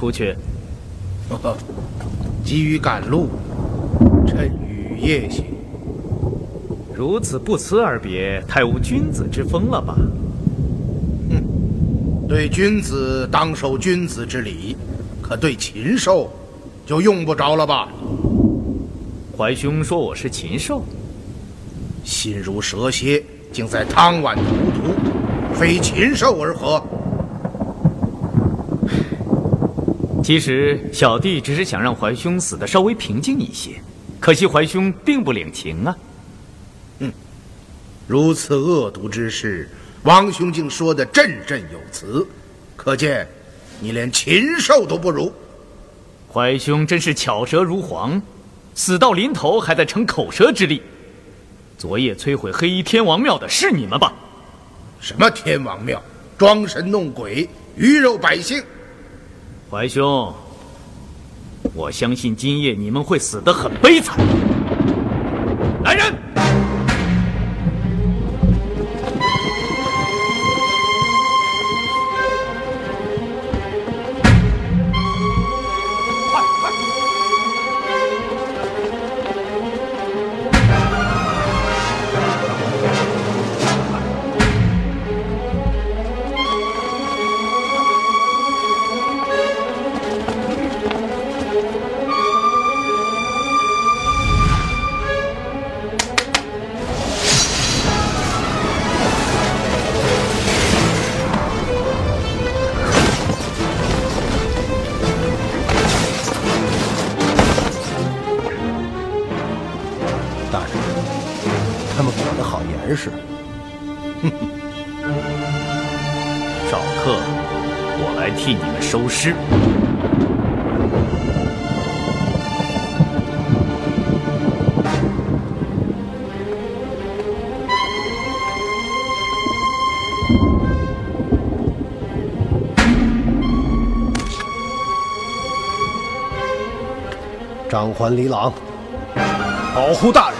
出去？急于赶路，趁雨夜行。如此不辞而别，太无君子之风了吧？对君子当守君子之礼，可对禽兽就用不着了吧？怀兄说我是禽兽，心如蛇蝎，竟在汤碗荼毒，非禽兽而何？其实小弟只是想让怀兄死的稍微平静一些，可惜怀兄并不领情啊。嗯如此恶毒之事，王兄竟说的振振有词，可见你连禽兽都不如。怀兄真是巧舌如簧，死到临头还在逞口舌之力。昨夜摧毁黑衣天王庙的是你们吧？什么天王庙，装神弄鬼，鱼肉百姓。怀兄，我相信今夜你们会死得很悲惨。你们收尸。张环、李朗，保护大人。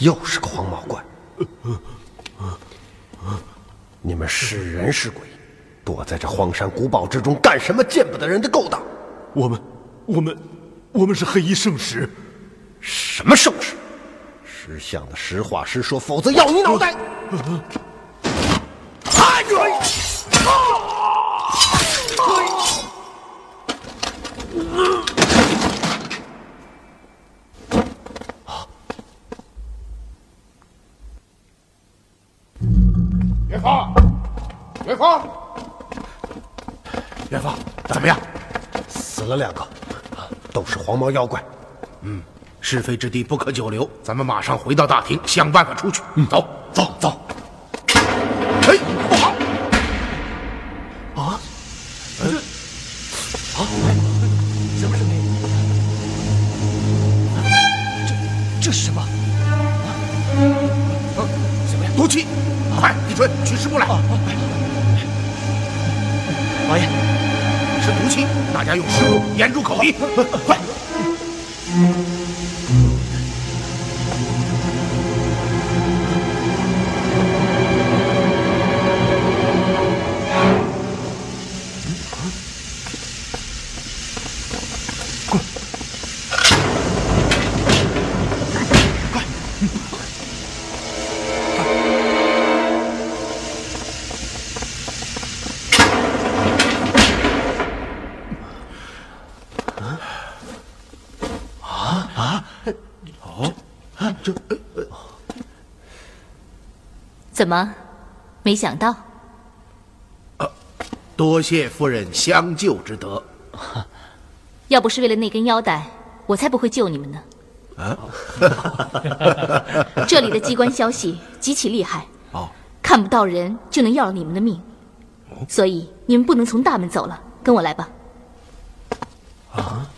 又是个黄毛怪！你们是人是鬼？躲在这荒山古堡之中干什么见不得人的勾当？我们，我们，我们是黑衣圣使。什么圣使？识相的实话实说，否则要你脑袋！看准！元芳，元元芳，怎么样？死了两个，都是黄毛妖怪。嗯，是非之地不可久留，咱们马上回到大厅，想办法出去。嗯，走，走，走。家用食物掩住口鼻，快！怎么，没想到？多谢夫人相救之德。要不是为了那根腰带，我才不会救你们呢。啊！这里的机关消息极其厉害，哦，看不到人就能要了你们的命，所以你们不能从大门走了，跟我来吧。啊！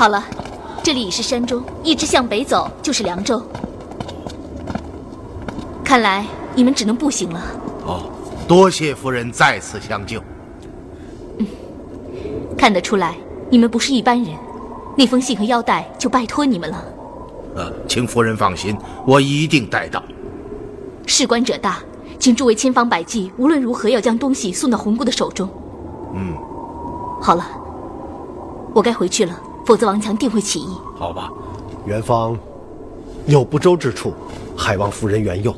好了，这里已是山中，一直向北走就是凉州。看来你们只能步行了。哦，多谢夫人再次相救。嗯，看得出来你们不是一般人。那封信和腰带就拜托你们了。呃，请夫人放心，我一定带到。事关者大，请诸位千方百计，无论如何要将东西送到红姑的手中。嗯，好了，我该回去了，否则王强定会起义。好吧，元芳有不周之处，还望夫人原谅。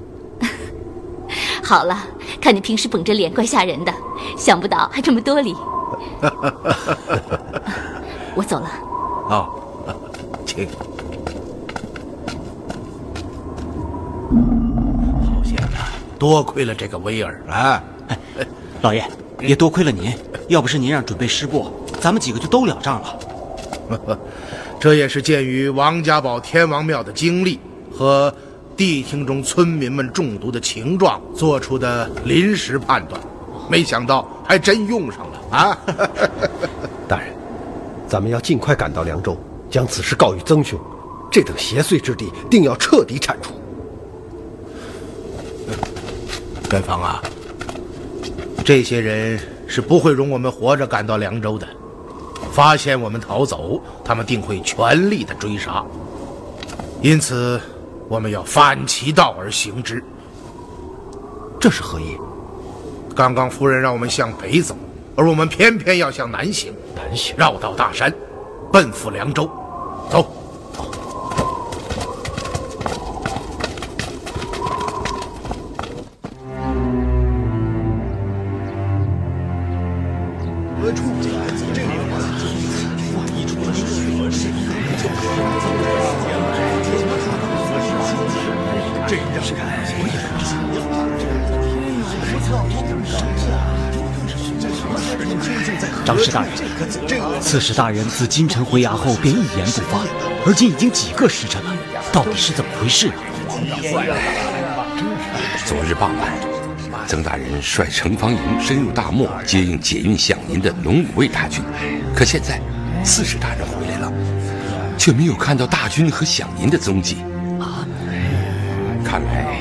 好了，看你平时绷着脸怪吓人的，想不到还这么多礼。我走了。哦，请。好险呐！多亏了这个威尔啊！老爷，也多亏了您，要不是您让准备师部，咱们几个就都了账了。这也是鉴于王家堡天王庙的经历和地厅中村民们中毒的情状做出的临时判断，没想到还真用上了啊！大人，咱们要尽快赶到凉州，将此事告于曾兄。这等邪祟之地，定要彻底铲除。元芳啊，这些人是不会容我们活着赶到凉州的。发现我们逃走，他们定会全力的追杀。因此，我们要反其道而行之。这是何意？刚刚夫人让我们向北走，而我们偏偏要向南行，南行绕道大山，奔赴凉州。刺史大人自京城回衙后便一言不发，而今已经几个时辰了，到底是怎么回事？昨日傍晚，曾大人率城防营深入大漠接应解运饷银的龙武卫大军，可现在刺史大人回来了，却没有看到大军和饷银的踪迹。看来，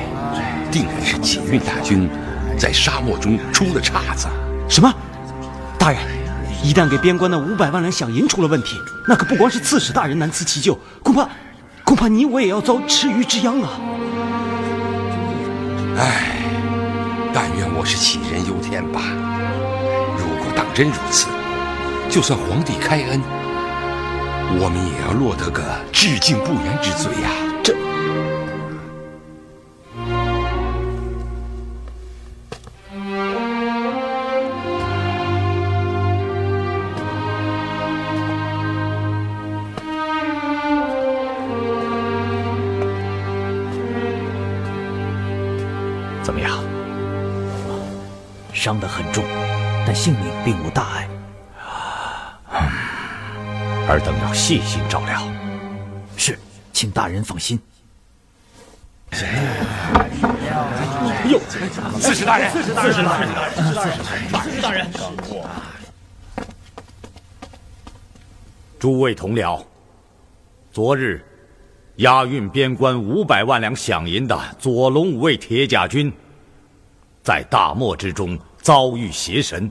定然是解运大军在沙漠中出了岔子。什么？大人，一旦给边关的五百万两饷银出了问题，那可不光是刺史大人难辞其咎，恐怕，恐怕你我也要遭池鱼之殃啊！唉，但愿我是杞人忧天吧。如果当真如此，就算皇帝开恩，我们也要落得个致敬不言之罪呀、这伤得很重，但性命并无大碍。尔等要细心照料。是，请大人放心。哟，刺史大人，刺史大人，刺史大人，刺史大人，诸位同僚，昨日押运边关五百万两饷银的左龙五卫铁甲军，在大漠之中遭遇邪神，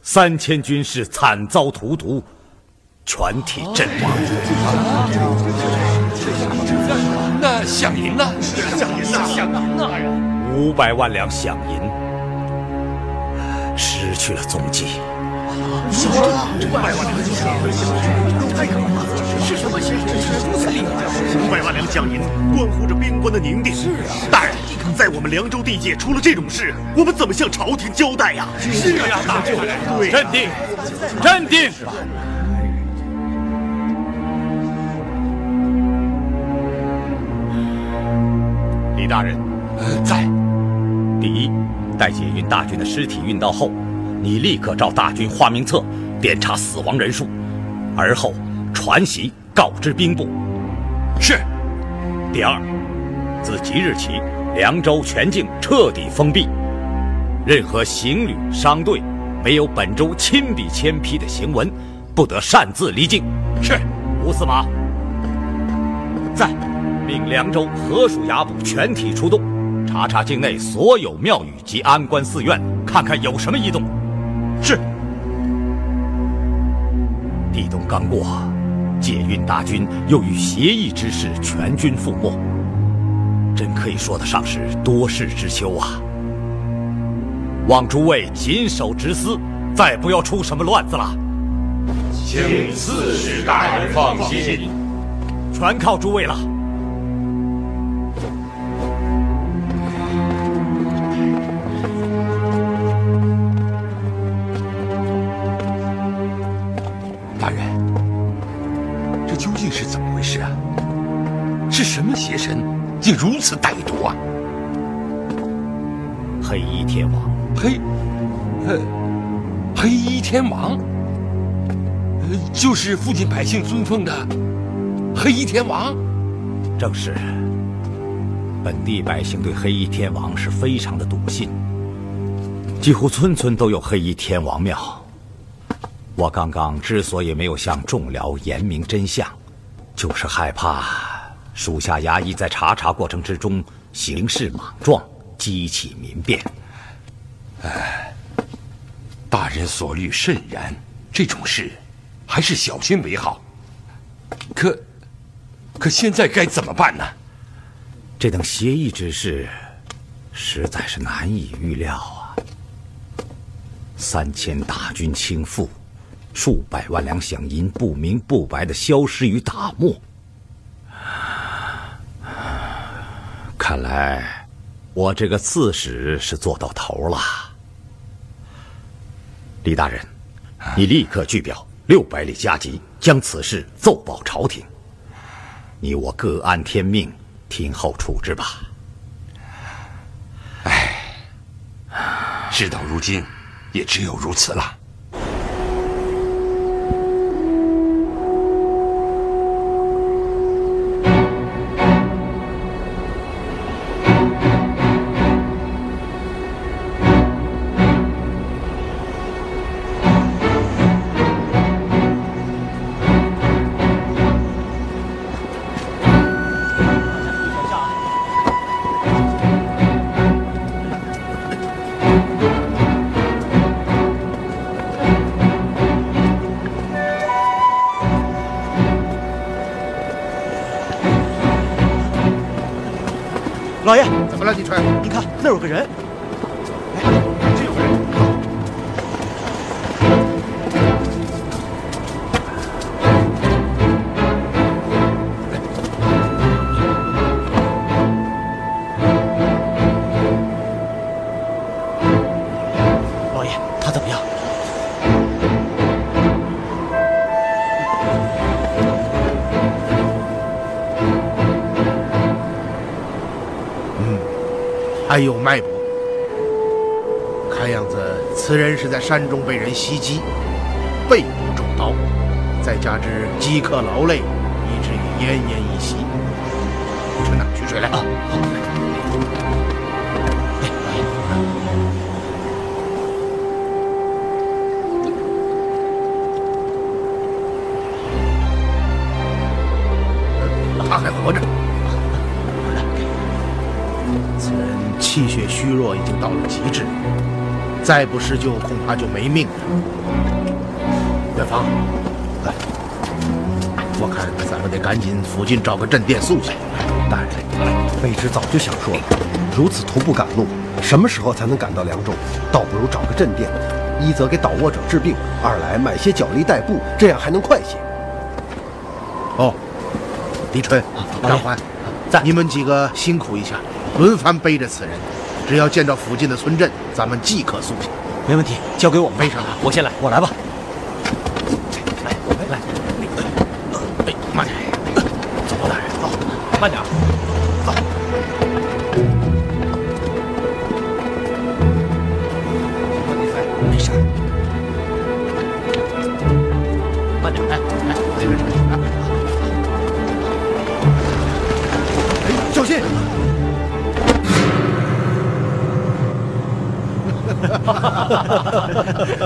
三千军士惨遭荼毒，全体阵亡。那饷银呢？饷银呐，饷银呢！五百万两饷银失去了踪迹。五百万两饷银，太可怕了！是什么邪神如此厉害？五百万两饷银关乎着边关的宁定。是啊，大人，在我们凉州地界出了这种事，我们怎么向朝廷交代呀？是呀，大人，对，镇定，镇定。李大人，呃，在。第一，待解运大军的尸体运到后，你立刻照大军花名册点查死亡人数，而后传檄告知兵部。是。第二，自即日起，凉州全境彻底封闭，任何行旅商队没有本州亲笔签批的行文，不得擅自离境。是。吴司马，在，命凉州河属衙捕全体出动，查查境内所有庙宇及安官寺院，看看有什么异动。是。地动刚过，解运大军又与协议之事，全军覆没，真可以说得上是多事之秋啊！望诸位谨守职司，再不要出什么乱子了。请刺史大人放心，全靠诸位了。是什么邪神，竟如此歹毒啊？黑衣天王，黑，呃，黑衣天王，呃，就是附近百姓尊奉的黑衣天王。正是。本地百姓对黑衣天王是非常的笃信，几乎村村都有黑衣天王庙。我刚刚之所以没有向众僚言明真相，就是害怕属下衙役在查查过程之中行事莽撞，激起民变。哎，大人所虑甚然，这种事还是小心为好。可，可现在该怎么办呢？这等协议之事，实在是难以预料啊！三千大军倾覆，数百万两饷银不明不白的消失于大漠。看来，我这个刺史是做到头了。李大人，你立刻具表六百里加急，将此事奏报朝廷。你我各安天命，听候处置吧。唉事到如今，也只有如此了。老爷，怎么了，你吹？你看那儿有个人。还有脉搏。看样子，此人是在山中被人袭击，背部中刀，再加之饥渴劳累，以至于奄奄弱，已经到了极致，再不施救，恐怕就没命了。远方，来，我看咱们得赶紧附近找个镇店宿下。大人，卑职早就想说了，如此徒步赶路，什么时候才能赶到凉州？倒不如找个镇店，一则给倒卧者治病，二来买些脚力代步，这样还能快些。哦，李春、张欢，在你们几个辛苦一下，轮番背着此人。只要见到附近的村镇，咱们即可速行。没问题，交给我背上他。我先来，我来吧。来来，哎，慢点，走吧，大人，走，慢点，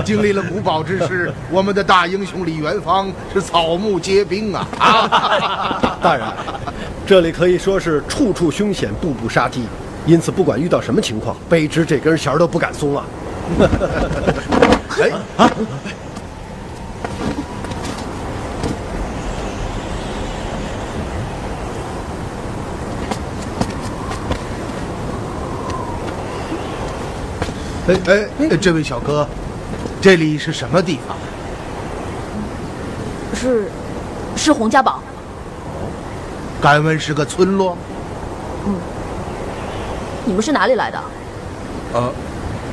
经历了古堡之事，我们的大英雄李元芳是草木皆兵啊！大人，这里可以说是处处凶险，步步杀机，因此不管遇到什么情况，卑职这根弦都不敢松啊！哎啊！哎哎，这位小哥，这里是什么地方？是，是洪家堡。敢问是个村落？嗯。你们是哪里来的？呃，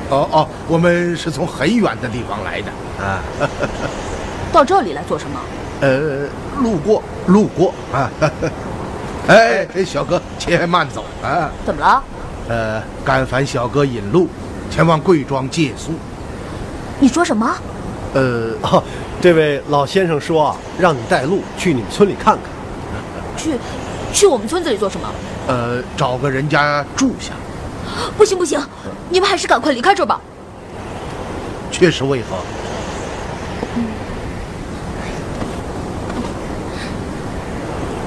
哦哦，我们是从很远的地方来的啊。到这里来做什么？呃，路过，路过啊。哎，小哥，且慢走啊。怎么了？呃，敢烦小哥引路。前往贵庄借宿。你说什么？呃，哦，这位老先生说啊，让你带路去你们村里看看。去，去我们村子里做什么？呃，找个人家住下。不行不行，你们还是赶快离开这儿吧。确实为何？嗯，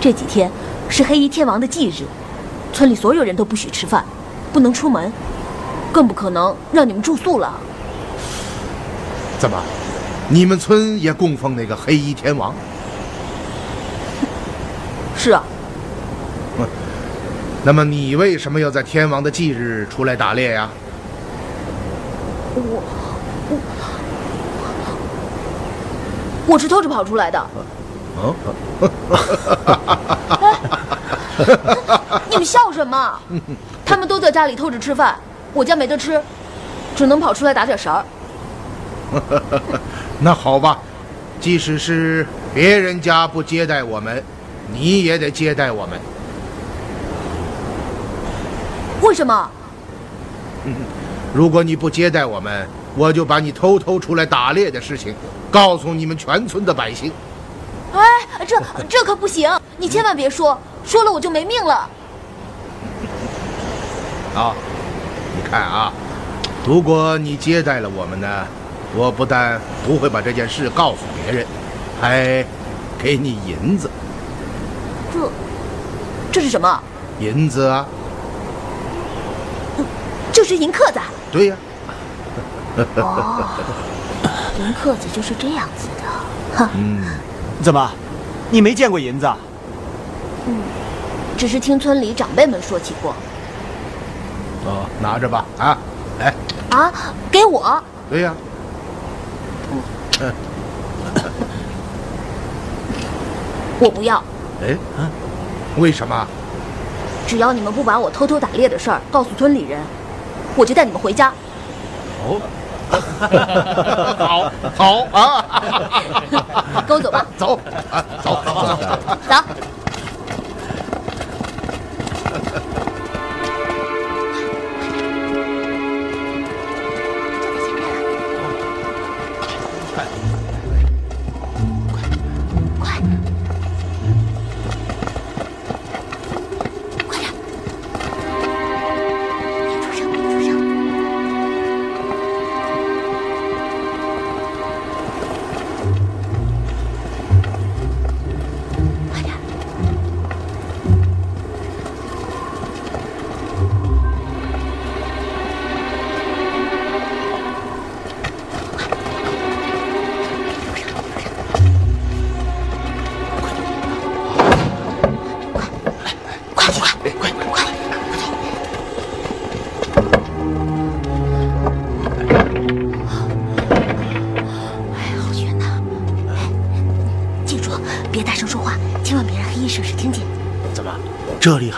这几天是黑衣天王的忌日，村里所有人都不许吃饭，不能出门。更不可能让你们住宿了。怎么，你们村也供奉那个黑衣天王？是啊，那么你为什么要在天王的忌日出来打猎呀？我我我是偷着跑出来的。哦，你们笑什么？他们都在家里偷着吃饭，我家没得吃，只能跑出来打点食儿。那好吧，即使是别人家不接待我们，你也得接待我们。为什么？如果你不接待我们，我就把你偷偷出来打猎的事情告诉你们全村的百姓。哎，这这可不行！你千万别说，说了我就没命了。啊，你看啊，如果你接待了我们呢，我不但不会把这件事告诉别人，还给你银子。这这是什么？银子啊，这是银刻子。对呀、哦，银刻子就是这样子的。哼，嗯，怎么，你没见过银子啊？嗯，只是听村里长辈们说起过。哦，拿着吧，啊，来，啊，给我？对呀、我不要。哎，为什么？只要你们不把我偷偷打猎的事儿告诉村里人，我就带你们回家。哦，好，好啊，跟我走吧，走，啊，走，走，走，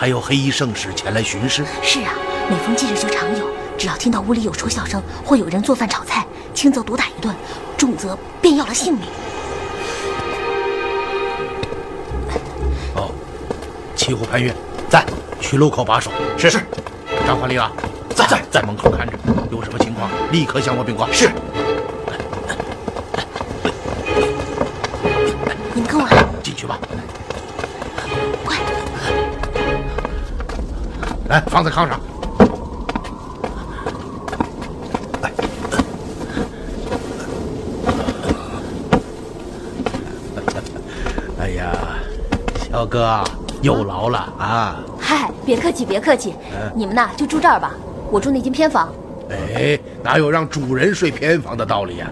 还有黑衣圣使前来巡视？是啊，每逢忌日就常有。只要听到屋里有说笑声，或有人做饭炒菜，轻则毒打一顿，重则便要了性命。哦，骑虎潘越在，去路口把守。是是，张焕丽啊，在在在门口看着，有什么情况立刻向我禀报。是，来，放在炕上。哎 呀，小哥啊有劳了啊！嗨，别客气，别客气，你们呐就住这儿吧，我住那间偏房，哎，哪有让主人睡偏房的道理呀、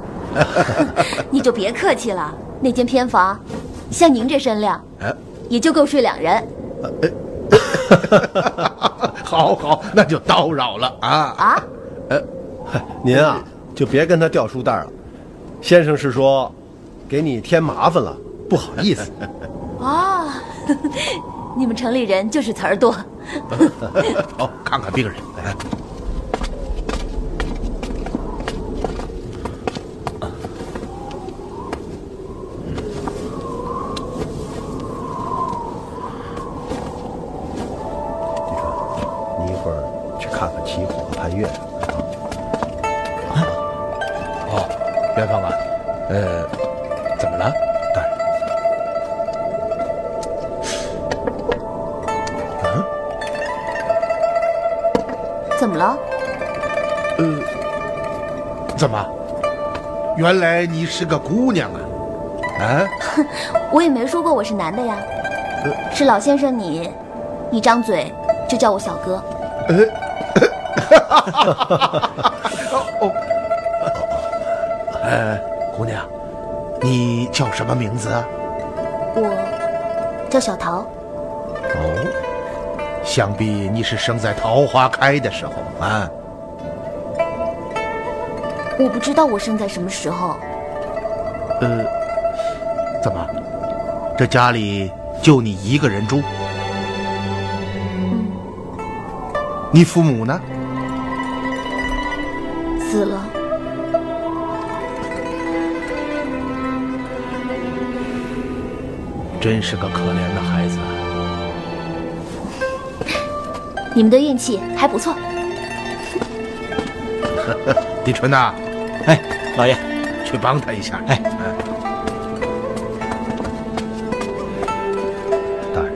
你就别客气了。那间偏房，像您这身量，啊？也就够睡两人 好好，那就叨扰了啊！啊。您啊，就别跟他掉书袋了。先生是说，给你添麻烦了，不好意思。哦，你们城里人就是词儿多。好，看看病人。哎你说，你一会儿去看看齐虎和潘越。哦，元芳啊，呃，怎么了？大人，怎么了？呃，怎么？原来你是个姑娘啊？啊？我也没说过我是男的呀。是老先生你，一张嘴就叫我小哥。哦，呃，姑娘，你叫什么名字啊？我叫小桃，哦，想必你是生在桃花开的时候啊。我不知道我生在什么时候。呃，怎么？这家里就你一个人住？你父母呢？死了。真是个可怜的孩子。你们的运气还不错。李春呐，哎，老爷，去帮他一下。哎，大人，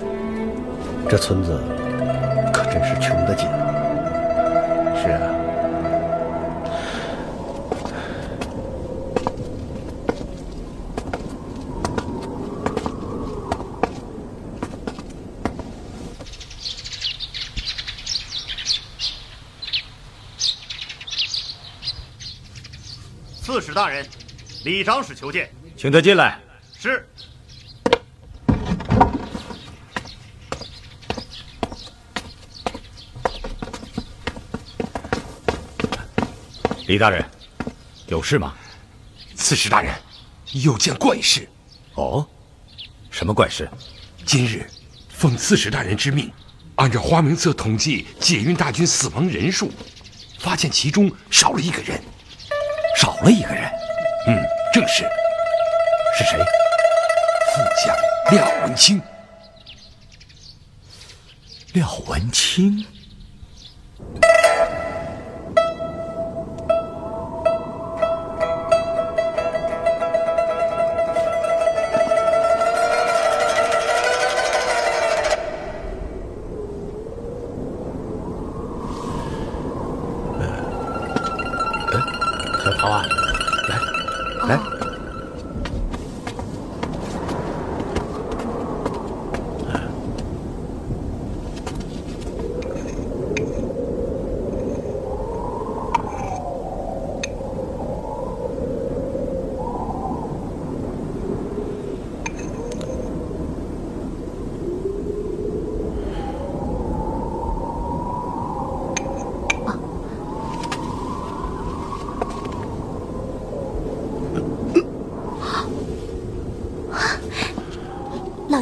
这村子可真是穷得紧。大人，李长史求见。请他进来。是。李大人，有事吗？刺史大人，有件怪事。哦，什么怪事？今日奉刺史大人之命，按照花名册统计解运大军死亡人数，发现其中少了一个人。少了一个人。嗯，正是。是谁？副将廖文清。廖文清。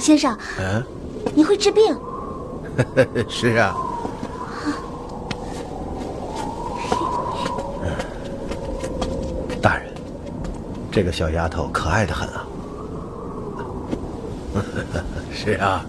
先生，嗯，你会治病？是啊。大人，这个小丫头可爱的很啊。是啊。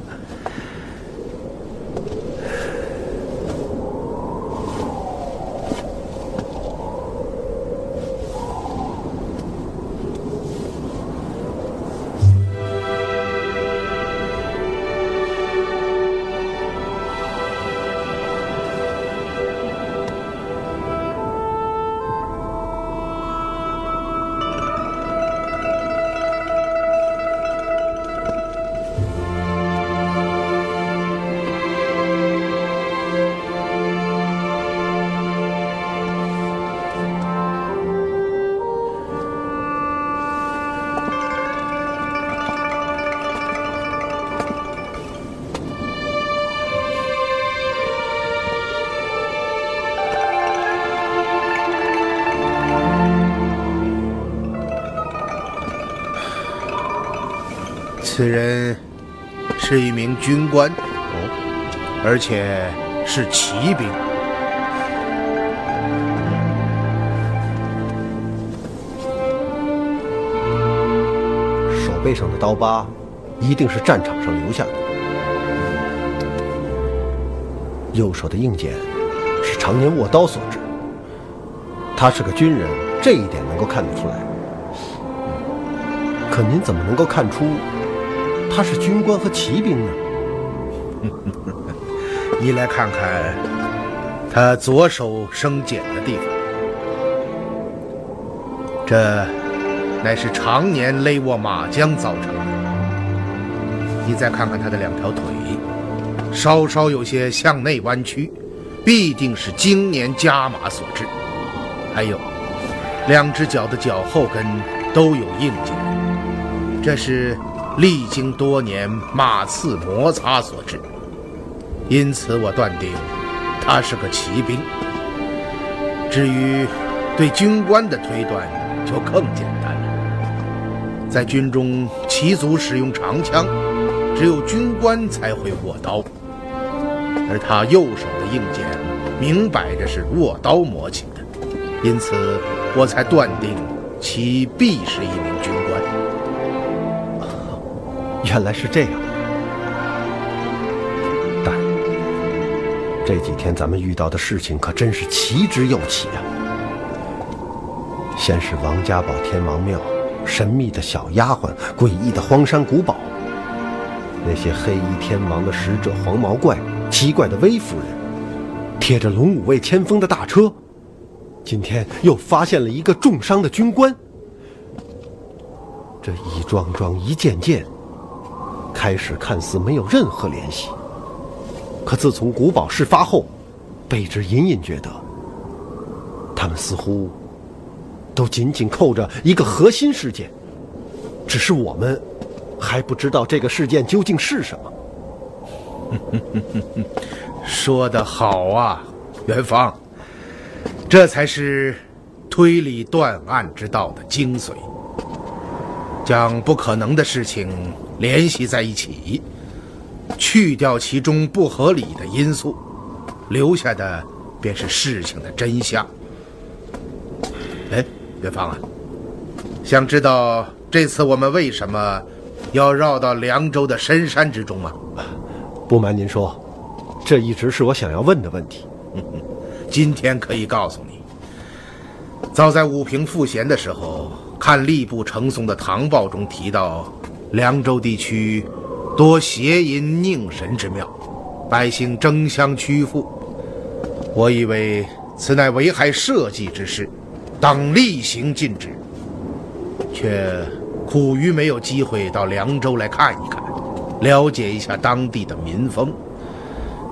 此人是一名军官，哦，而且是骑兵。手背上的刀疤，一定是战场上留下的。右手的硬茧，是常年握刀所致。他是个军人，这一点能够看得出来。可您怎么能够看出他是军官和骑兵呢？你来看看他左手生茧的地方，这乃是常年勒握马缰造成的。你再看看他的两条腿，稍稍有些向内弯曲，必定是经年加马所致。还有，两只脚的脚后跟都有硬茧，这是历经多年马刺摩擦所致。因此我断定他是个骑兵。至于对军官的推断，就更简单了。在军中，骑卒使用长枪，只有军官才会握刀，而他右手的硬茧，明摆着是握刀磨起的，因此我才断定其必是一名军。原来是这样，但，这几天咱们遇到的事情可真是奇之又奇啊！先是王家堡天王庙，神秘的小丫鬟，诡异的荒山古堡，那些黑衣天王的使者黄毛怪，奇怪的威夫人，贴着龙武卫千锋的大车，今天又发现了一个重伤的军官。这一桩桩一件件。开始看似没有任何联系，可自从古堡事发后，贝之隐隐觉得，他们似乎都紧紧扣着一个核心事件，只是我们还不知道这个事件究竟是什么。说得好啊，元芳，这才是推理断案之道的精髓，将不可能的事情。联系在一起，去掉其中不合理的因素，留下的便是事情的真相。哎，元芳啊，想知道这次我们为什么要绕到凉州的深山之中吗？不瞒您说，这一直是我想要问的问题。今天可以告诉你，早在武平赋闲的时候，看吏部呈送的唐报中提到。凉州地区多邪淫佞神之庙，百姓争相屈服。我以为此乃危害社稷之事，当厉行禁止。却苦于没有机会到凉州来看一看，了解一下当地的民风，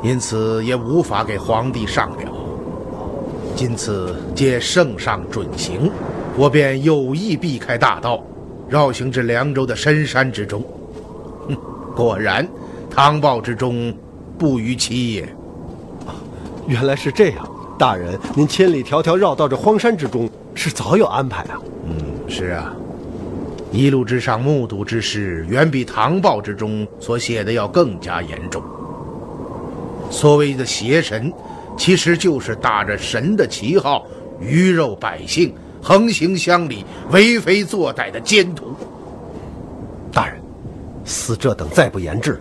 因此也无法给皇帝上表。今次借圣上准行，我便有意避开大道。绕行至凉州的深山之中，哼，果然，唐报之中不逾其也。原来是这样，大人，您千里迢迢绕到这荒山之中，是早有安排啊？嗯，是啊，一路之上目睹之事，远比唐报之中所写的要更加严重。所谓的邪神，其实就是打着神的旗号，鱼肉百姓。横行乡里、为非作歹的奸徒，大人，似这等再不严治，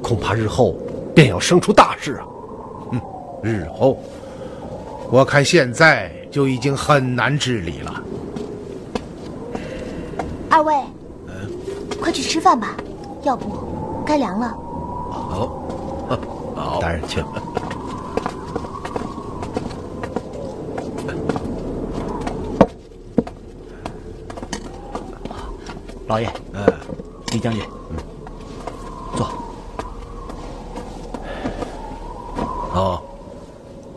恐怕日后便要生出大事啊！嗯，日后，我看现在就已经很难治理了。二位，嗯，快去吃饭吧，要不该凉了。好，好，大人请。老爷，嗯，李将军，嗯，坐。哦，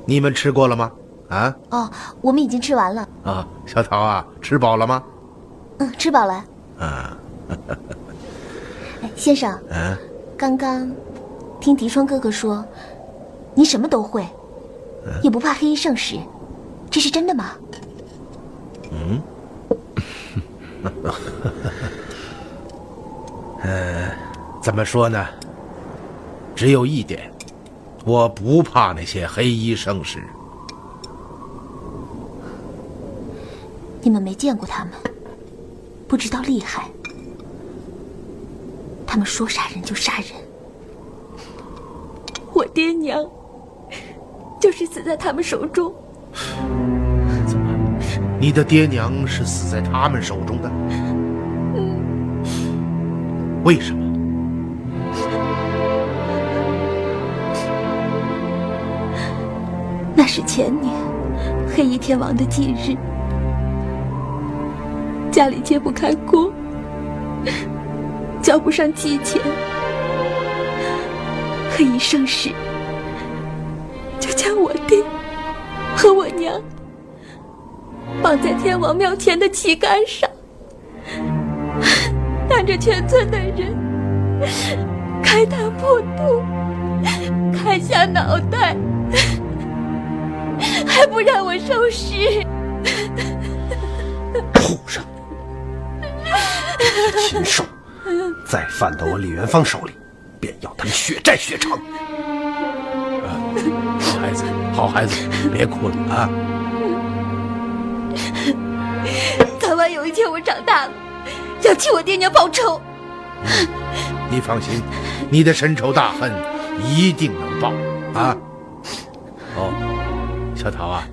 你们吃过了吗？啊？哦，我们已经吃完了。啊，小桃啊，吃饱了吗？嗯，吃饱了。啊。先生。嗯。刚刚听狄川哥哥说，你什么都会，也不怕黑衣圣使，这是真的吗？嗯。呃，怎么说呢？只有一点，我不怕那些黑衣圣使。你们没见过他们，不知道厉害。他们说杀人就杀人。我爹娘就是死在他们手中。怎么？你的爹娘是死在他们手中的？为什么？那是前年黑衣天王的忌日，家里揭不开锅，交不上祭钱，黑衣圣使就将我爹和我娘绑在天王庙前的旗杆上。看着全村的人开膛破肚，砍下脑袋，还不让我收尸。畜生！禽兽！再犯到我李元芳手里，便要他们血债血偿。好孩子，好孩子，别哭了啊！早晚有一天我长大了，要替我爹娘报仇。你放心，你的深仇大恨一定能报啊！哦，小桃啊，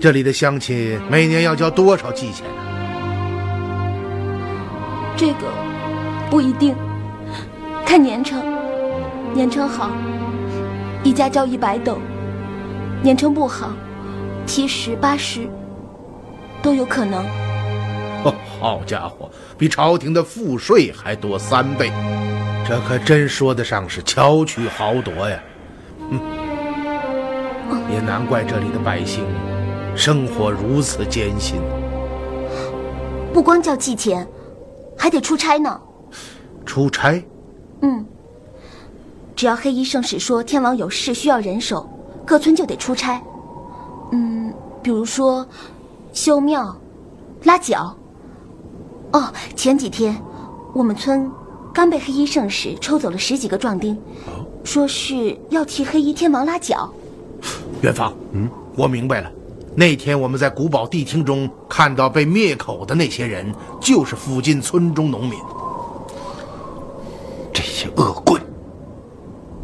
这里的乡亲每年要交多少祭钱呢？这个不一定，看年成，年成好，一家交一百斗；年成不好，七十八十都有可能。哦，好家伙，比朝廷的赋税还多三倍，这可真说得上是巧取豪夺呀！嗯，也难怪这里的百姓生活如此艰辛。不光叫祭钱，还得出差呢。出差？嗯，只要黑衣圣使说天王有事需要人手，各村就得出差。嗯，比如说修庙、拉脚。哦，前几天我们村刚被黑衣圣使抽走了十几个壮丁，说是要替黑衣天王拉脚。元芳，嗯，我明白了。那天我们在古堡地厅中看到被灭口的那些人，就是附近村中农民。这些恶棍！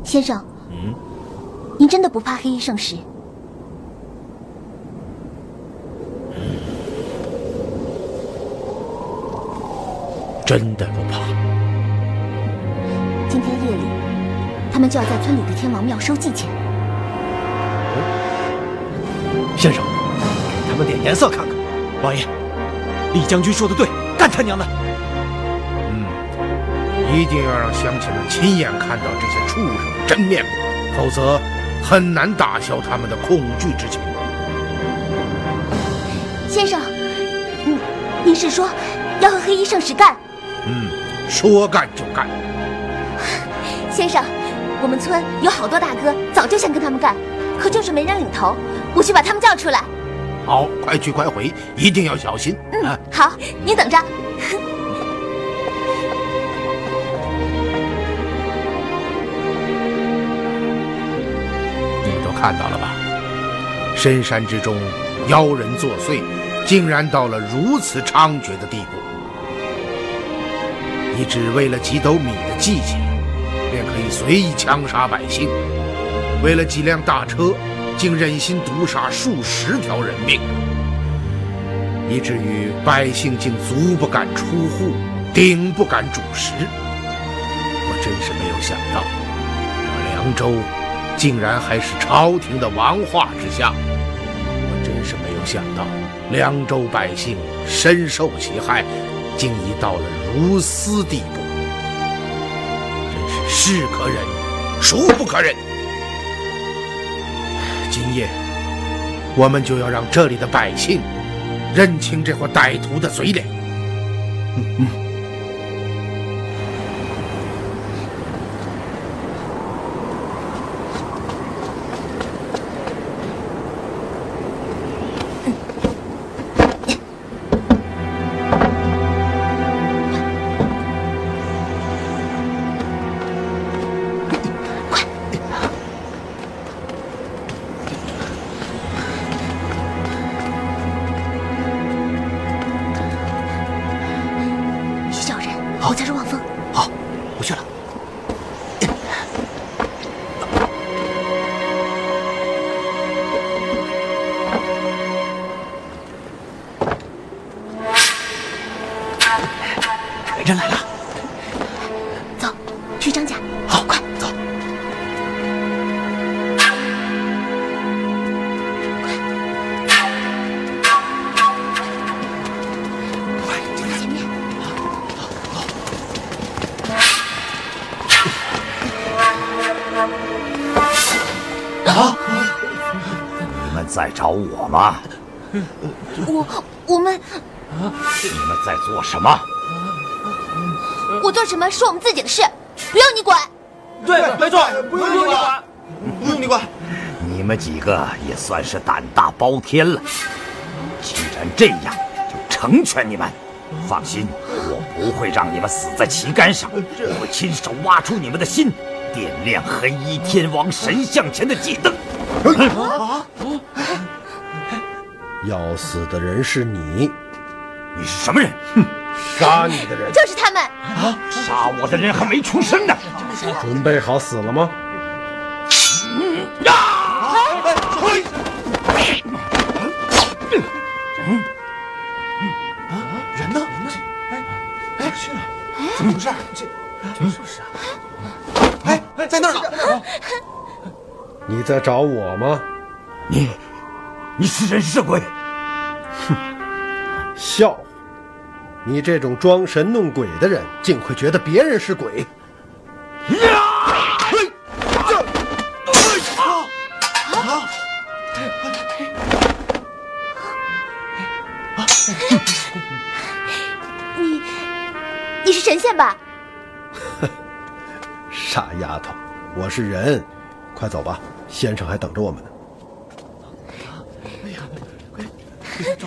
先生，嗯，您真的不怕黑衣圣使？真的不怕。今天夜里，他们就要在村里的天王庙收祭钱。先生，给他们点颜色看看。王爷，李将军说的对，干他娘的！嗯，一定要让乡亲们亲眼看到这些畜生的真面目，否则很难打消他们的恐惧之情。先生，嗯，您是说要和黑衣圣使干？嗯，说干就干。先生，我们村有好多大哥早就想跟他们干，可就是没人领头。我去把他们叫出来。好，快去快回，一定要小心。嗯，好，你等着。你们都看到了吧？深山之中，妖人作祟，竟然到了如此猖獗的地步。你只为了几斗米的计钱，便可以随意枪杀百姓；为了几辆大车，竟忍心毒杀数十条人命，以至于百姓竟足不敢出户，鼎不敢主食。我真是没有想到，这凉州竟然还是朝廷的王化之下。我真是没有想到，凉州百姓深受其害，竟已到了无私地步，真是是可忍，孰不可忍！今夜，我们就要让这里的百姓认清这伙歹徒的嘴脸。嗯嗯。什么？我做什么是我们自己的事，不用你管。对，没错，不用你管，不用你管。你们几个也算是胆大包天了。既然这样，就成全你们。放心，我不会让你们死在旗杆上，我会亲手挖出你们的心，点亮黑衣天王神像前的祭灯。啊！要死的人是你，你是什么人？哼！杀你的人就是他们。啊！杀我的人还没出生呢。准备好死了吗？呀！嘿！嗯啊，人呢？哎哎，去哪？怎么回事？这这就是啊！哎哎，在那儿呢！你在找我吗？你你是人是鬼？哼！笑话！你这种装神弄鬼的人，竟会觉得别人是鬼？啊！你你是神仙吧？傻丫头，我是人。快走吧，先生还等着我们呢。哎呀，快快走，